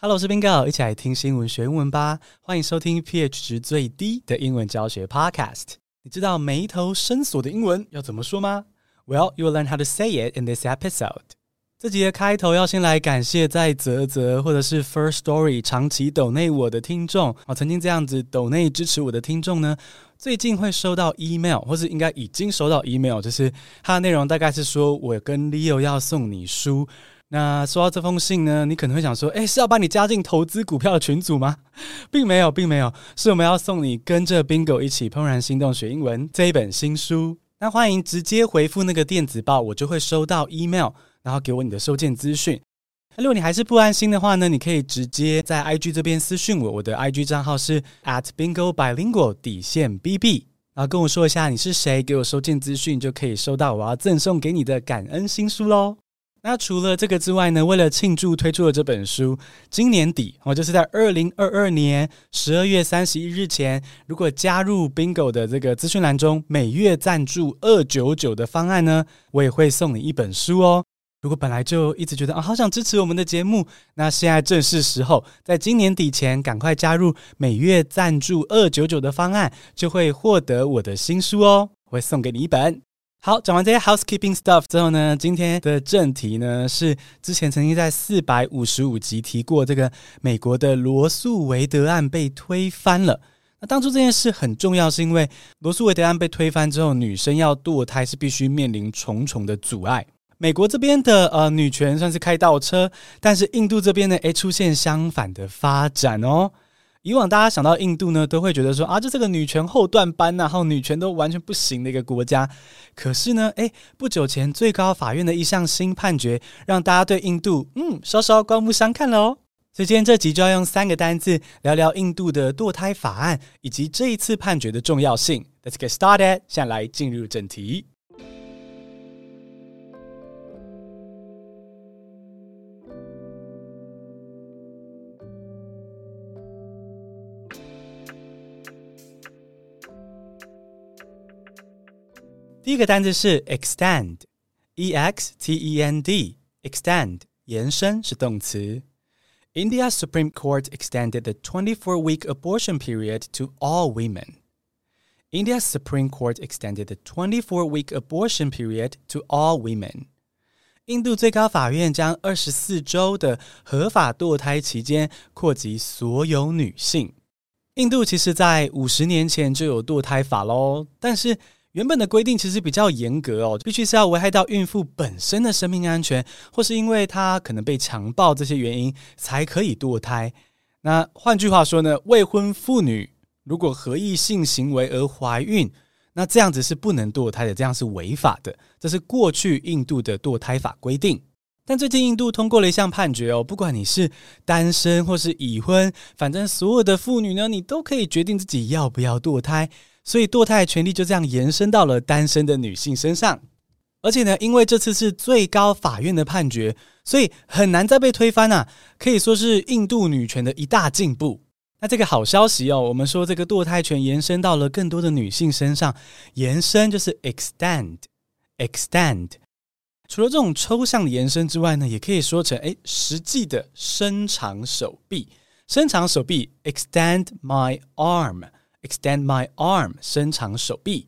Hello，我是 Bingo，一起来听新闻学英文吧。欢迎收听 pH 值最低的英文教学 Podcast。你知道眉头深锁的英文要怎么说吗？Well, you will learn how to say it in this episode。这集的开头要先来感谢在啧啧或者是 First Story 长期抖内我的听众啊，曾经这样子抖内支持我的听众呢，最近会收到 email，或是应该已经收到 email，就是它的内容大概是说我跟 Leo 要送你书。那收到这封信呢，你可能会想说，诶，是要把你加进投资股票的群组吗？并没有，并没有，是我们要送你跟着 Bingo 一起怦然心动学英文这一本新书。那欢迎直接回复那个电子报，我就会收到 email，然后给我你的收件资讯。如果你还是不安心的话呢，你可以直接在 IG 这边私讯我，我的 IG 账号是 at Bingo Bilingual 底线 BB，然后跟我说一下你是谁，给我收件资讯，就可以收到我要赠送给你的感恩新书喽。那除了这个之外呢，为了庆祝推出了这本书，今年底哦，就是在二零二二年十二月三十一日前，如果加入 Bingo 的这个资讯栏中每月赞助二九九的方案呢，我也会送你一本书哦。如果本来就一直觉得啊，好想支持我们的节目，那现在正是时候，在今年底前赶快加入每月赞助二九九的方案，就会获得我的新书哦，我会送给你一本。好，讲完这些 housekeeping stuff 之后呢，今天的正题呢是之前曾经在四百五十五集提过，这个美国的罗诉韦德案被推翻了。那当初这件事很重要，是因为罗诉韦德案被推翻之后，女生要堕胎是必须面临重重的阻碍。美国这边的呃女权算是开倒车，但是印度这边呢，诶出现相反的发展哦。以往大家想到印度呢，都会觉得说啊，这是个女权后段班，然后女权都完全不行的一个国家。可是呢，诶，不久前最高法院的一项新判决，让大家对印度嗯稍稍刮目相看了哦。所以今天这集就要用三个单字聊聊印度的堕胎法案以及这一次判决的重要性。Let's get started，现在来进入正题。第一个单词是 extend，e x t e n d，extend 延伸是动词。India's Supreme Court extended the 24-week abortion period to all women. India's Supreme Court extended the 24-week abortion period to all women. 印度最高法院将二十四周的合法堕胎期间扩及所有女性。印度其实在五十年前就有堕胎法喽，但是原本的规定其实比较严格哦，必须是要危害到孕妇本身的生命安全，或是因为她可能被强暴这些原因才可以堕胎。那换句话说呢，未婚妇女如果合意性行为而怀孕，那这样子是不能堕胎的，这样是违法的。这是过去印度的堕胎法规定。但最近印度通过了一项判决哦，不管你是单身或是已婚，反正所有的妇女呢，你都可以决定自己要不要堕胎。所以堕胎的权利就这样延伸到了单身的女性身上，而且呢，因为这次是最高法院的判决，所以很难再被推翻啊，可以说是印度女权的一大进步。那这个好消息哦，我们说这个堕胎权延伸到了更多的女性身上，延伸就是 extend，extend。除了这种抽象的延伸之外呢，也可以说成诶实际的伸长手臂，伸长手臂，extend my arm。Extend my arm，伸长手臂。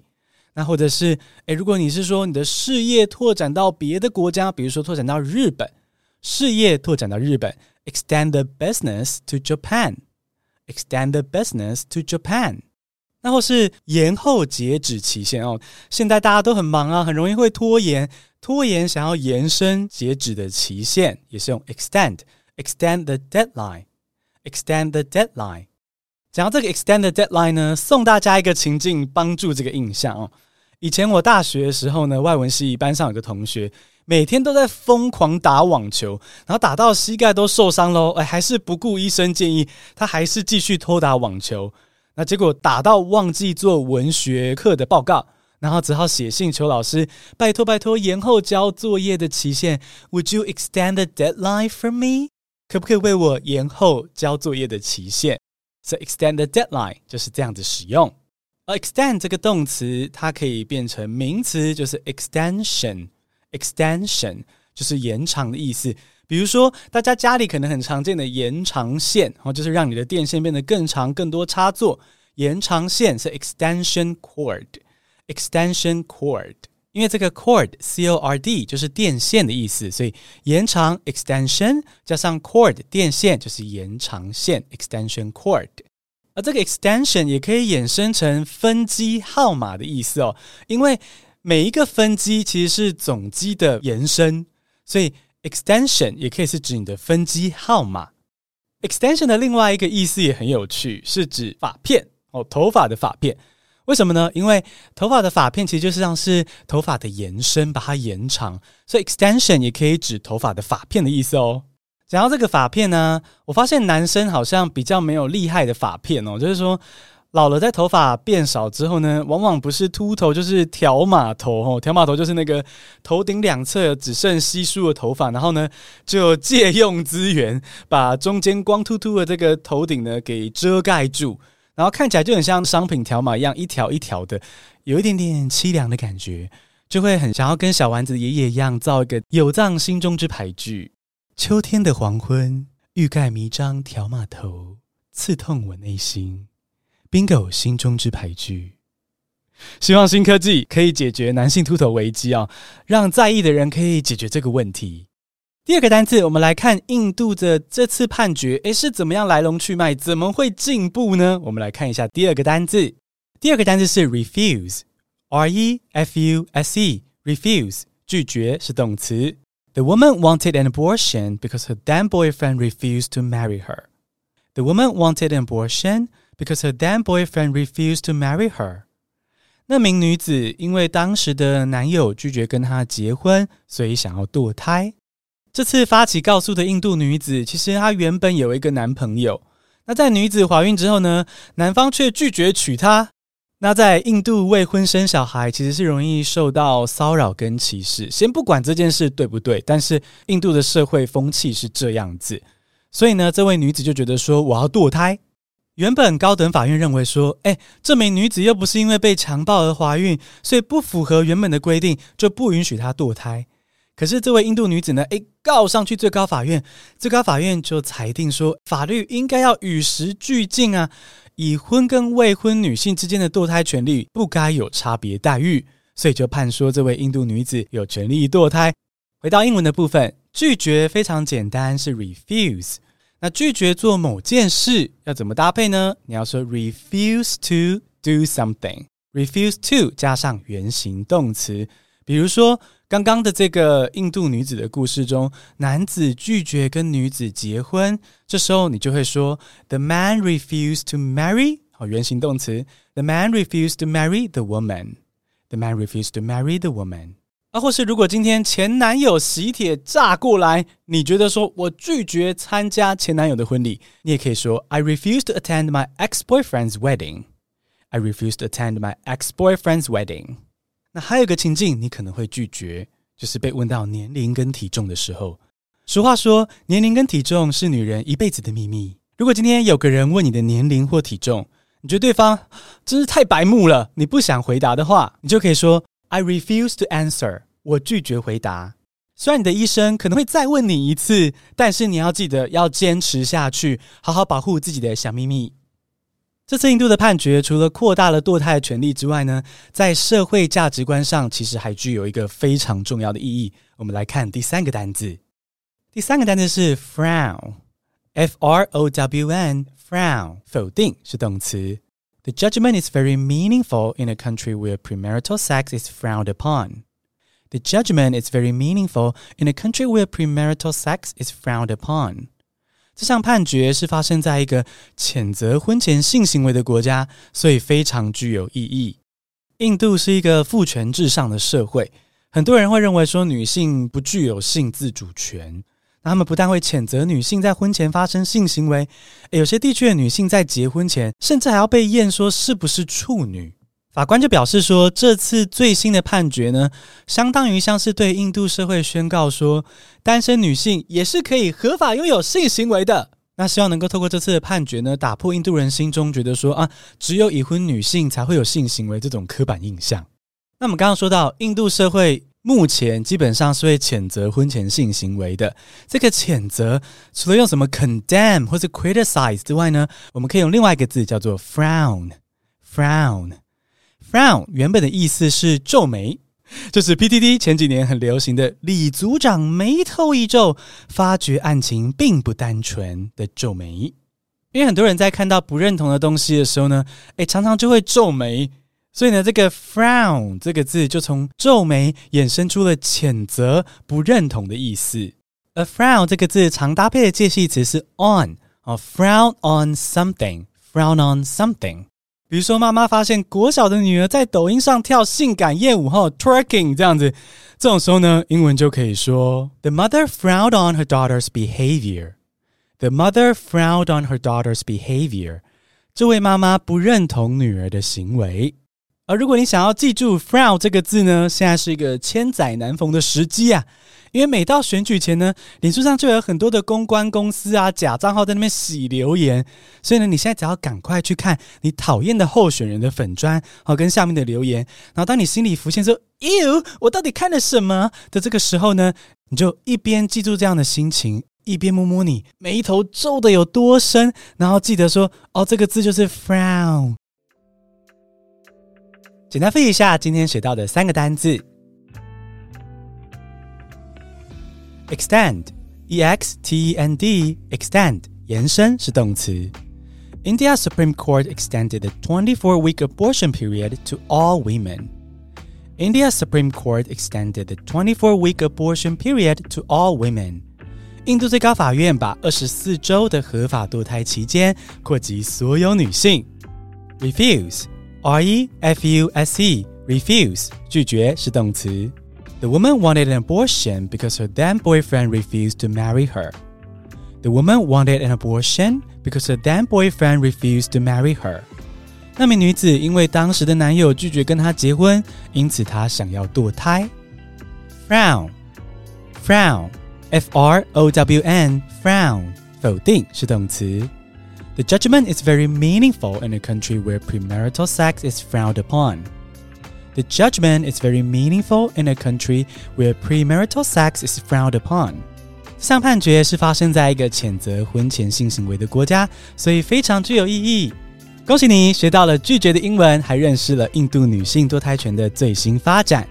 那或者是，诶，如果你是说你的事业拓展到别的国家，比如说拓展到日本，事业拓展到日本，extend the business to Japan。Extend the business to Japan。那或是延后截止期限哦，现在大家都很忙啊，很容易会拖延，拖延想要延伸截止的期限，也是用 extend。Extend the deadline。Extend the deadline。 讲到这个 extended deadline 呢，送大家一个情境，帮助这个印象哦。以前我大学的时候呢，外文系班上有个同学，每天都在疯狂打网球，然后打到膝盖都受伤喽，哎，还是不顾医生建议，他还是继续偷打网球。那结果打到忘记做文学课的报告，然后只好写信求老师，拜托拜托延后交作业的期限。Would you extend the deadline for me？可不可以为我延后交作业的期限 ？So extend the deadline 就是这样子使用，而 extend 这个动词它可以变成名词，就是 extension，extension 就是延长的意思。 比如说，大家家里可能很常见的延长线，哦，就是让你的电线变得更长、更多插座。延长线是 extension cord，extension cord， 因为这个 cord c o r d 就是电线的意思，所以延长 extension 加上 cord 电线就是延长线 extension cord。而这个 extension 也可以衍生成分机号码的意思哦，因为每一个分机其实是总机的延伸，所以。Extension 也可以是指你的分机号码。Extension 的另外一个意思也很有趣，是指发片哦，头发的发片。为什么呢？因为头发的发片其实就是像是头发的延伸，把它延长，所以 Extension 也可以指头发的发片的意思哦。讲到这个发片呢，我发现男生好像比较没有厉害的发片哦，就是说。老了，在头发变少之后呢，往往不是秃头就是条码头哦。条码头就是那个头顶两侧只剩稀疏的头发，然后呢，就借用资源把中间光秃秃的这个头顶呢给遮盖住，然后看起来就很像商品条码一样，一条一条的，有一点点凄凉的感觉，就会很想要跟小丸子爷爷一样造一个有藏心中之牌句。秋天的黄昏，欲盖弥彰条码头，刺痛我内心。Bingo，心中之牌句。希望新科技可以解决男性秃头危机啊，让在意的人可以解决这个问题。第二个单字，我们来看印度的这次判决，诶，是怎么样来龙去脉？怎么会进步呢？我们来看一下第二个单字。第二个单字是 refuse，r e f u s e，refuse，拒绝是动词。The woman wanted an abortion because her then boyfriend refused to marry her. The woman wanted an abortion. Because her then boyfriend refused to marry her，那名女子因为当时的男友拒绝跟她结婚，所以想要堕胎。这次发起告诉的印度女子，其实她原本有一个男朋友。那在女子怀孕之后呢，男方却拒绝娶她。那在印度未婚生小孩其实是容易受到骚扰跟歧视。先不管这件事对不对，但是印度的社会风气是这样子。所以呢，这位女子就觉得说，我要堕胎。原本高等法院认为说，哎，这名女子又不是因为被强暴而怀孕，所以不符合原本的规定，就不允许她堕胎。可是这位印度女子呢，哎，告上去最高法院，最高法院就裁定说，法律应该要与时俱进啊，已婚跟未婚女性之间的堕胎权利不该有差别待遇，所以就判说这位印度女子有权利堕胎。回到英文的部分，拒绝非常简单，是 refuse。那拒绝做某件事要怎么搭配呢？你要说 refuse to do something，refuse to 加上原形动词。比如说刚刚的这个印度女子的故事中，男子拒绝跟女子结婚，这时候你就会说 the man refused to marry，好，原形动词，the man refused to marry the woman，the man refused to marry the woman。啊，或是如果今天前男友喜帖炸过来，你觉得说我拒绝参加前男友的婚礼，你也可以说 I refuse to attend my ex-boyfriend's wedding. I refuse to attend my ex-boyfriend's wedding. 那还有一个情境，你可能会拒绝，就是被问到年龄跟体重的时候。俗话说，年龄跟体重是女人一辈子的秘密。如果今天有个人问你的年龄或体重，你觉得对方真是太白目了，你不想回答的话，你就可以说 I refuse to answer. 我拒绝回答。虽然你的医生可能会再问你一次，但是你要记得要坚持下去，好好保护自己的小秘密。这次印度的判决除了扩大了堕胎的权利之外呢，在社会价值观上其实还具有一个非常重要的意义。我们来看第三个单字，第三个单字是 frown，f r o w n，frown，否定是动词。The judgment is very meaningful in a country where premarital sex is frowned upon. The judgment is very meaningful in a country where premarital sex is frowned upon. 这项判决是发生在一个谴责婚前性行为的国家，所以非常具有意义。印度是一个父权至上的社会，很多人会认为说女性不具有性自主权。那他们不但会谴责女性在婚前发生性行为，有些地区的女性在结婚前甚至还要被验说是不是处女。法官就表示说，这次最新的判决呢，相当于像是对印度社会宣告说，单身女性也是可以合法拥有性行为的。那希望能够透过这次的判决呢，打破印度人心中觉得说啊，只有已婚女性才会有性行为这种刻板印象。那我们刚刚说到，印度社会目前基本上是会谴责婚前性行为的。这个谴责除了用什么 condemn 或是 criticize 之外呢，我们可以用另外一个字叫做 frown。Frown 原本的意思是皱眉。就是 PTT 前几年很流行的李组长眉头一皱，发觉案情并不单纯的皱眉。因为很多人在看到不认同的东西的时候呢，诶，常常就会皱眉。所以呢，这个 frown 这个字就从皱眉衍生出了谴责、不认同的意思。而 frown 这个字常搭配的介系词是 on 啊，frown on something，frown on something。比如说，妈妈发现国小的女儿在抖音上跳性感夜舞后 twerking 这样子，这种时候呢，英文就可以说：The mother frowned on her daughter's behavior. The mother frowned on her daughter's behavior. 这位妈妈不认同女儿的行为。而如果你想要记住 frown 这个字呢，现在是一个千载难逢的时机啊！因为每到选举前呢，脸书上就有很多的公关公司啊、假账号在那边洗留言，所以呢，你现在只要赶快去看你讨厌的候选人的粉专，好跟下面的留言，然后当你心里浮现说“哟，我到底看了什么”的这个时候呢，你就一边记住这样的心情，一边摸摸你眉头皱得有多深，然后记得说：“哦，这个字就是 frown。”简单复习一下今天学到的三个单字 ：extend，e x t e n d，extend 延伸是动词。India's Supreme Court extended the 24-week abortion period to all women. India's Supreme Court extended the 24-week abortion period to all women. 印度最高法院把二十四周的合法堕胎期间扩及所有女性。Refuse。Refuse, refuse 拒绝是动词。 The woman wanted an abortion because her then boyfriend refused to marry her. The woman wanted an abortion because her then boyfriend refused to marry her. 那名女子因为当时的男友拒绝跟她结婚，因此她想要堕胎。Frown, frown, F-R-O-W-N, frown 否定是动词。The judgment is very meaningful in a country where premarital sex is frowned upon. The judgment is very meaningful in a country where premarital sex is frowned upon. 上判决是发生在一个谴责婚前性行为的国家，所以非常具有意义。恭喜你学到了拒绝的英文，还认识了印度女性堕胎权的最新发展。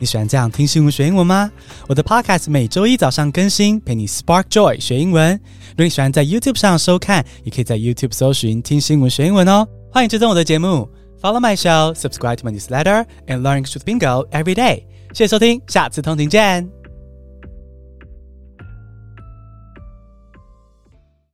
你喜欢这样听新闻学英文吗？我的 Podcast 每周一早上更新，陪你 Spark Joy 学英文。如果你喜欢在 YouTube 上收看，也可以在 YouTube 搜寻听新闻学英文哦。欢迎追踪我的节目 ，Follow my show，Subscribe to my newsletter，and learn with Bingo every day。谢谢收听，下次通勤见。